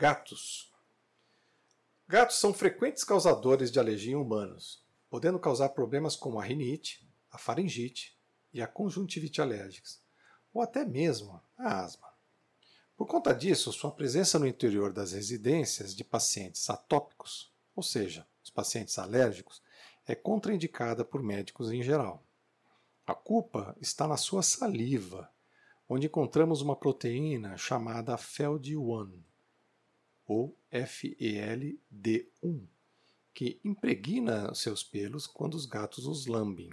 Gatos. Gatos são frequentes causadores de alergia em humanos, podendo causar problemas como a rinite, a faringite e a conjuntivite alérgicas, ou até mesmo a asma. Por conta disso, sua presença no interior das residências de pacientes atópicos, ou seja, os pacientes alérgicos, é contraindicada por médicos em geral. A culpa está na sua saliva, onde encontramos uma proteína chamada FELD1, ou FELD1, que impregna seus pelos quando os gatos os lambem.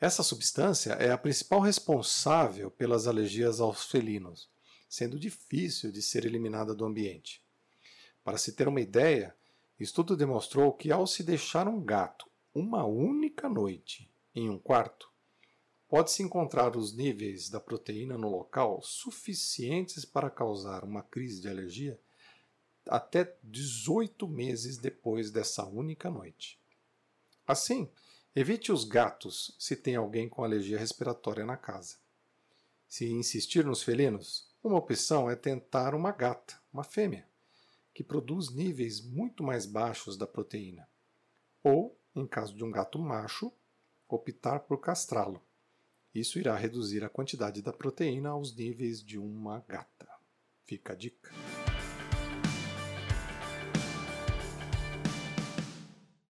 Essa substância é a principal responsável pelas alergias aos felinos sendo difícil de ser eliminada do ambiente. Para se ter uma ideia, estudo demonstrou que ao se deixar um gato uma única noite em um quarto, pode-se encontrar os níveis da proteína no local suficientes para causar uma crise de alergia até 18 meses depois dessa única noite. Assim, evite os gatos se tem alguém com alergia respiratória na casa. Se insistir nos felinos, uma opção é tentar uma gata, uma fêmea, que produz níveis muito mais baixos da proteína. Ou, em caso de um gato macho, optar por castrá-lo. Isso irá reduzir a quantidade da proteína aos níveis de uma gata. Fica a dica.